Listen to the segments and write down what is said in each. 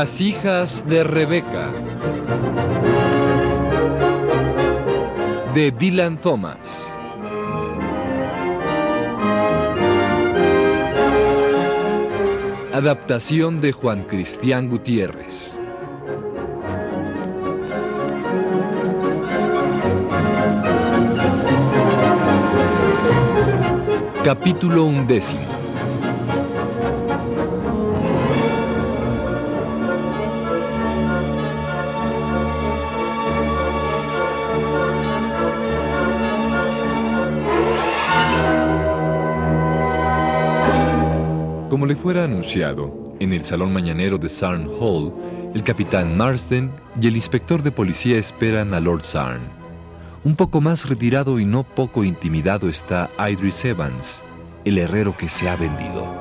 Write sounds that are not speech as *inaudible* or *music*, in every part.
Las hijas de Rebeca. De Dylan Thomas. Adaptación de Juan Cristián Gutiérrez. Capítulo undécimo. Como le fuera anunciado, en el salón mañanero de Sarn Hall, el capitán Marsden y el inspector de policía esperan a Lord Sarn. Un poco más retirado y no poco intimidado está Idris Evans, el herrero que se ha vendido.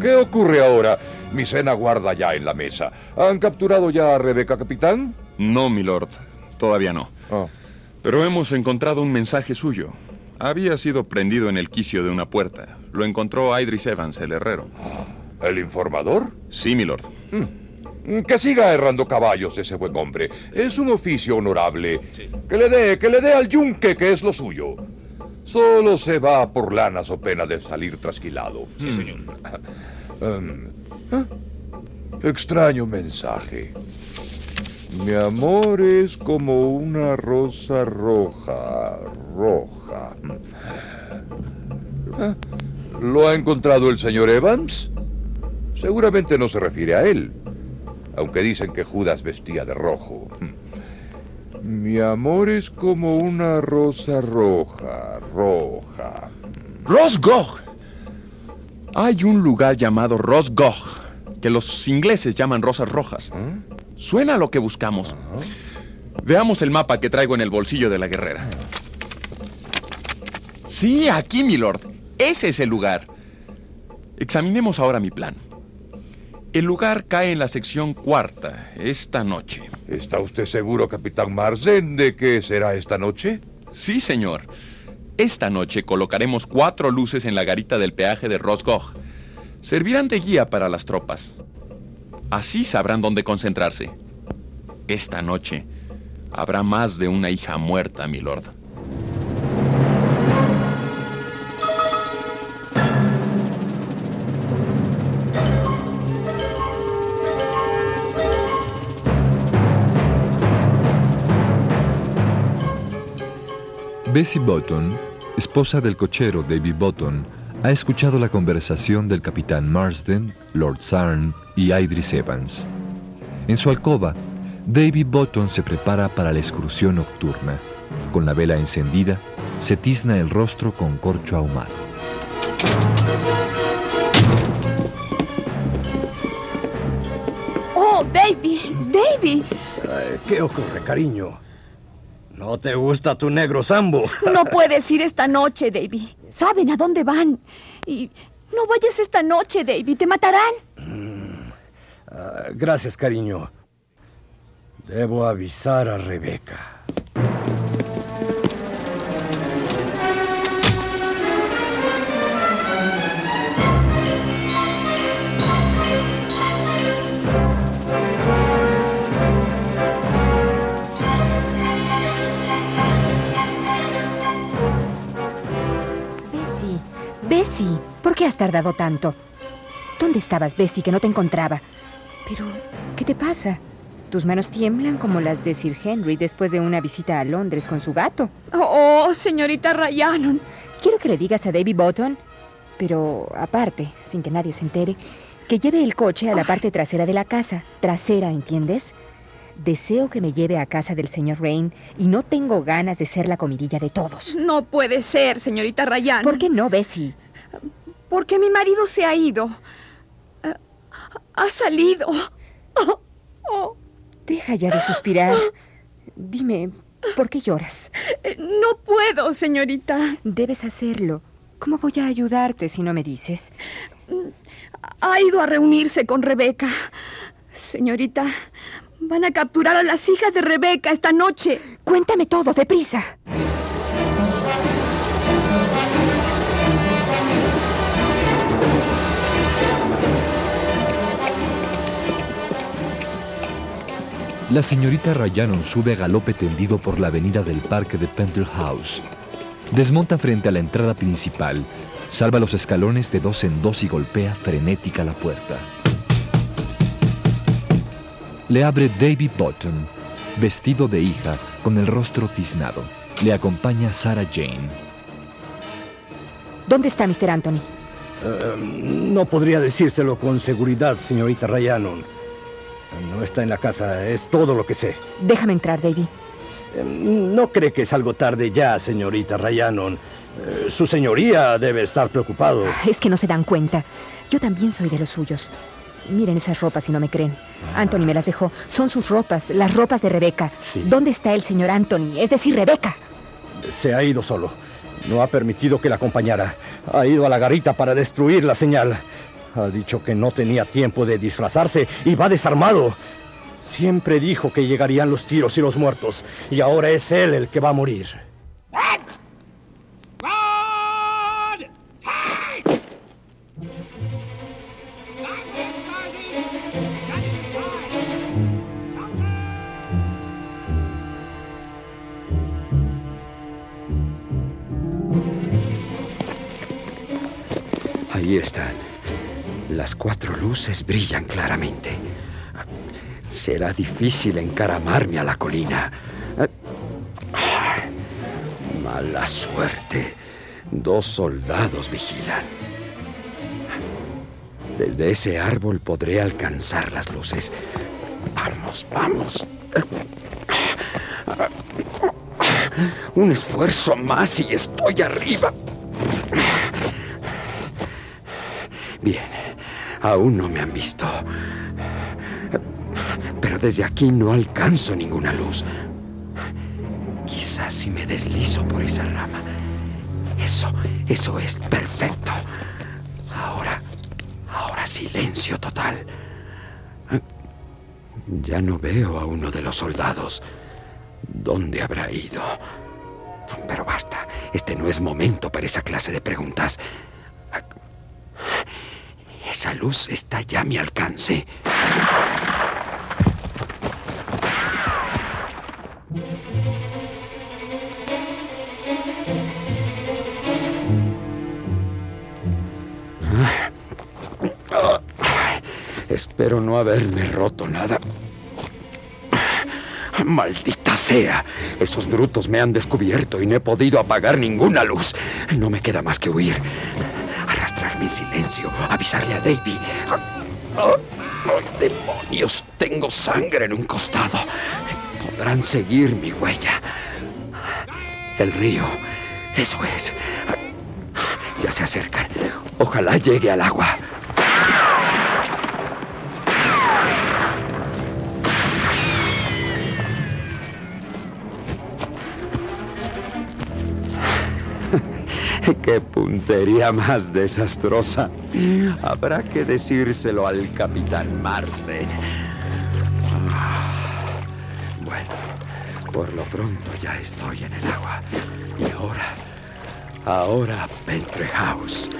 ¿Qué ocurre ahora? Mi cena guarda ya en la mesa. ¿Han capturado ya a Rebeca, capitán? No, milord. Todavía no. Ah. Pero hemos encontrado un mensaje suyo. Había sido prendido en el quicio de una puerta. Lo encontró Idris Evans, el herrero. ¿El informador? Sí, milord. Mm, Que siga errando caballos ese buen hombre. Es un oficio honorable. Que le dé, que le dé al yunque, que es lo suyo. Solo se va por lanas o pena de salir trasquilado. Sí, señor. *laughs* Extraño mensaje. Mi amor es como una rosa roja, roja. Ah, ¿Lo ha encontrado el señor Evans? Seguramente no se refiere a él, aunque dicen que Judas vestía de rojo. Mi amor es como una rosa roja, roja. Rosgog. Hay un lugar llamado Rosgog, que los ingleses llaman rosas rojas. Suena a lo que buscamos. Veamos el mapa que traigo en el bolsillo de la guerrera. Sí, aquí, milord. Ese es el lugar. Examinemos ahora mi plan. El lugar cae en la sección cuarta, esta noche. ¿Está usted seguro, capitán Marsden, de que será esta noche? Sí, señor. Esta noche colocaremos cuatro luces en la garita del peaje de Rosgog. Servirán de guía para las tropas. Así sabrán dónde concentrarse. Esta noche habrá más de una hija muerta, milord. Bessie Button, esposa del cochero David Button, ha escuchado la conversación del capitán Marsden, Lord Sarn y Idris Evans. En su alcoba, David Button se prepara para la excursión nocturna. Con la vela encendida, se tizna el rostro con corcho ahumado. Oh, Davy, Davy. ¿Qué ocurre, cariño? ¿No te gusta tu negro sambo? *laughs* No puedes ir esta noche, Davy. Saben a dónde van. Y no vayas esta noche, Davy. Te matarán. Ah, gracias, cariño. Debo avisar a Rebeca. Has tardado tanto? ¿Dónde estabas, Bessie, que no te encontraba? Pero, ¿qué te pasa? Tus manos tiemblan como las de Sir Henry después de una visita a Londres con su gato. Oh, señorita Ryanon. Quiero que le digas a David Button, pero aparte, sin que nadie se entere, que lleve el coche a la parte trasera de la casa. Trasera, ¿entiendes? Deseo que me lleve a casa del señor Rain y no tengo ganas de ser la comidilla de todos. No puede ser, señorita Ryan. ¿Por qué no, Bessie? Porque mi marido se ha ido. Eh, ha salido. Oh, oh. Deja ya de suspirar. Dime, ¿por qué lloras? Eh, No puedo, señorita. Debes hacerlo. ¿Cómo voy a ayudarte si no me dices? Ha ido a reunirse con Rebeca. Señorita, van a capturar a las hijas de Rebeca esta noche. Cuéntame todo, deprisa. La señorita Rayanon sube a galope tendido por la avenida del parque de Pentel House. Desmonta frente a la entrada principal, salva los escalones de dos en dos y golpea frenética la puerta. Le abre David Bottom, vestido de hija, con el rostro tiznado. Le acompaña Sarah Jane. ¿Dónde está Mr. Anthony? Eh, no podría decírselo con seguridad, señorita Rayanon. No está en la casa, es todo lo que sé. Déjame entrar, David. Eh, ¿No cree que es algo tarde ya, señorita Rayanon? Eh, Su señoría debe estar preocupado. Es que no se dan cuenta. Yo también soy de los suyos. Miren esas ropas si no me creen. Anthony me las dejó. Son sus ropas, las ropas de Rebeca. Sí. ¿Dónde está el señor Anthony? Es decir, Rebeca. Se ha ido solo. No ha permitido que la acompañara. Ha ido a la garita para destruir la señal. Ha dicho que no tenía tiempo de disfrazarse y va desarmado. Siempre dijo que llegarían los tiros y los muertos. Y ahora es él el que va a morir. Las cuatro luces brillan claramente. Será difícil encaramarme a la colina. Mala suerte. Dos soldados vigilan. Desde ese árbol podré alcanzar las luces. Vamos, vamos. Un esfuerzo más y estoy arriba. Bien, aún no me han visto. Pero desde aquí no alcanzo ninguna luz. Quizás si me deslizo por esa rama. Eso, eso es perfecto. Ahora, ahora silencio total. Ya no veo a uno de los soldados. ¿Dónde habrá ido? Pero basta, este no es momento para esa clase de preguntas. Esa luz está ya a mi alcance. Espero no haberme roto nada. Maldita sea. Esos brutos me han descubierto y no he podido apagar ninguna luz. No me queda más que huir. Arrastrarme en silencio. Avisarle a Davy. ¡Oh, demonios! Tengo sangre en un costado. Podrán seguir mi huella. El río. Eso es. Ya se acercan. Ojalá llegue al agua. *laughs* ¡Qué puntería más desastrosa! Habrá que decírselo al capitán Marsden. Ah, Bueno, por lo pronto ya estoy en el agua. Y ahora, ahora Pentre House.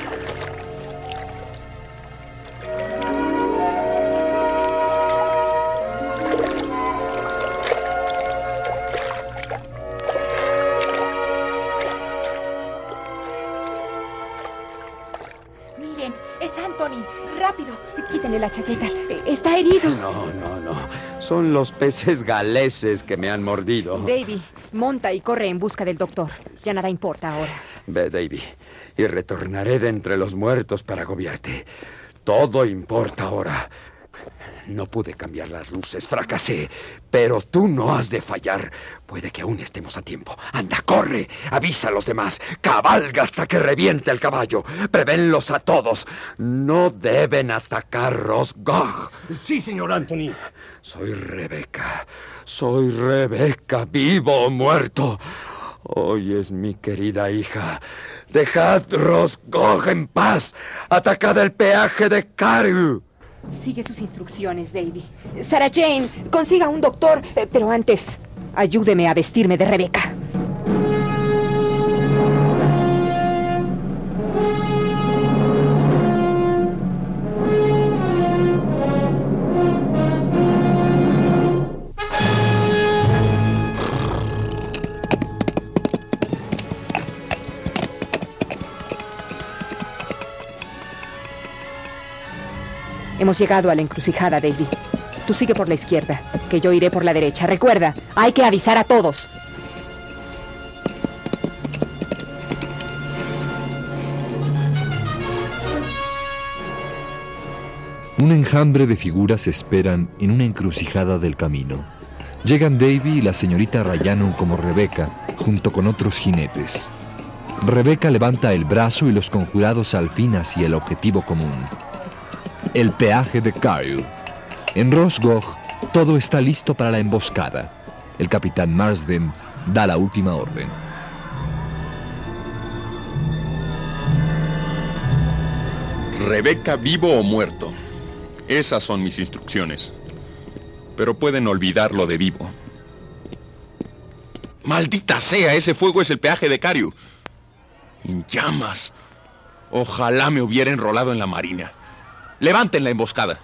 Quítenle la chaqueta. Está herido. No, no, no. Son los peces galeses que me han mordido. Davy, monta y corre en busca del doctor. Ya nada importa ahora. Ve, Davy, y retornaré de entre los muertos para agobiarte. Todo importa ahora. No pude cambiar las luces, fracasé. Pero tú no has de fallar. Puede que aún estemos a tiempo. Anda, corre. Avisa a los demás. Cabalga hasta que reviente el caballo. Prevenlos a todos. No deben atacar Rosgog. Sí, señor Anthony. Soy Rebeca. Soy Rebeca, vivo o muerto. Hoy es mi querida hija. Dejad Rosgog en paz. Atacad el peaje de Caru. Sigue sus instrucciones, Davy. Sarah Jane, consiga un doctor, eh, pero antes, ayúdeme a vestirme de Rebeca. Hemos llegado a la encrucijada, Davy. Tú sigue por la izquierda, que yo iré por la derecha. Recuerda, hay que avisar a todos. Un enjambre de figuras esperan en una encrucijada del camino. Llegan Davy y la señorita Rayano como Rebeca, junto con otros jinetes. Rebeca levanta el brazo y los conjurados al fin hacia el objetivo común. El peaje de Kyle. En Rosgog, todo está listo para la emboscada. El capitán Marsden da la última orden. Rebeca vivo o muerto. Esas son mis instrucciones. Pero pueden olvidar lo de vivo. Maldita sea, ese fuego es el peaje de Cariu. En llamas. Ojalá me hubiera enrolado en la marina. Levanten la emboscada.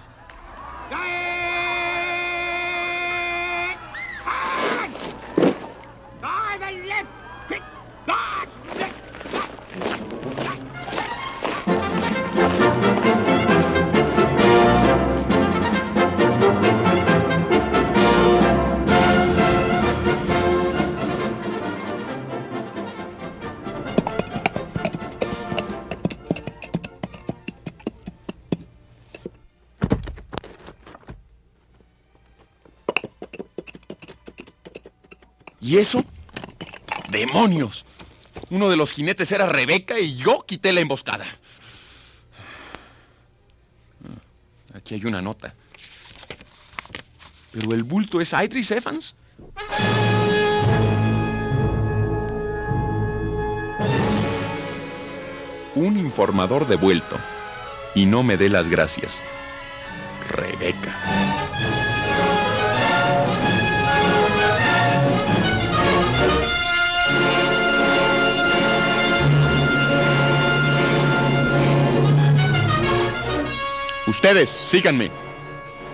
¿Y eso? ¡Demonios! Uno de los jinetes era Rebeca y yo quité la emboscada. Aquí hay una nota. ¿Pero el bulto es Idris Evans? Un informador devuelto. Y no me dé las gracias. Ustedes, síganme.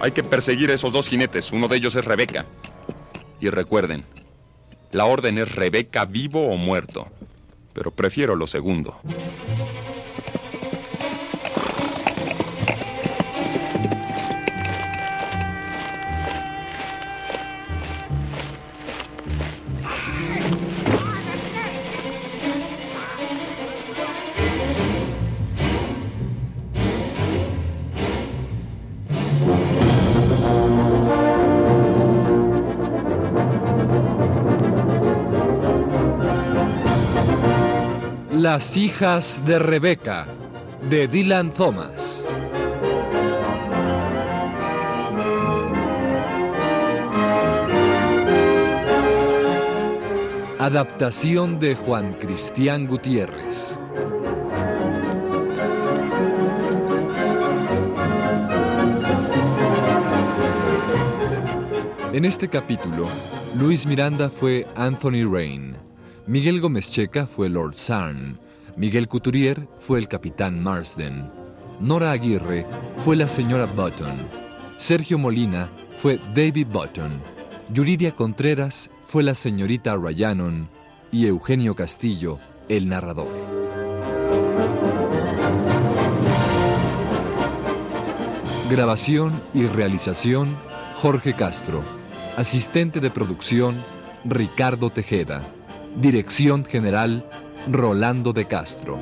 Hay que perseguir a esos dos jinetes. Uno de ellos es Rebeca. Y recuerden, la orden es Rebeca vivo o muerto. Pero prefiero lo segundo. Las hijas de Rebeca, de Dylan Thomas. Adaptación de Juan Cristián Gutiérrez. En este capítulo, Luis Miranda fue Anthony Rain, Miguel Gómez Checa fue Lord Sarn, Miguel Couturier fue el capitán Marsden, Nora Aguirre fue la señora Button, Sergio Molina fue David Button, Yuridia Contreras fue la señorita Ryanon y Eugenio Castillo, el narrador. Grabación y realización Jorge Castro. Asistente de producción Ricardo Tejeda. Dirección General Rolando de Castro.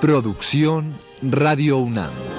Producción Radio UNAM.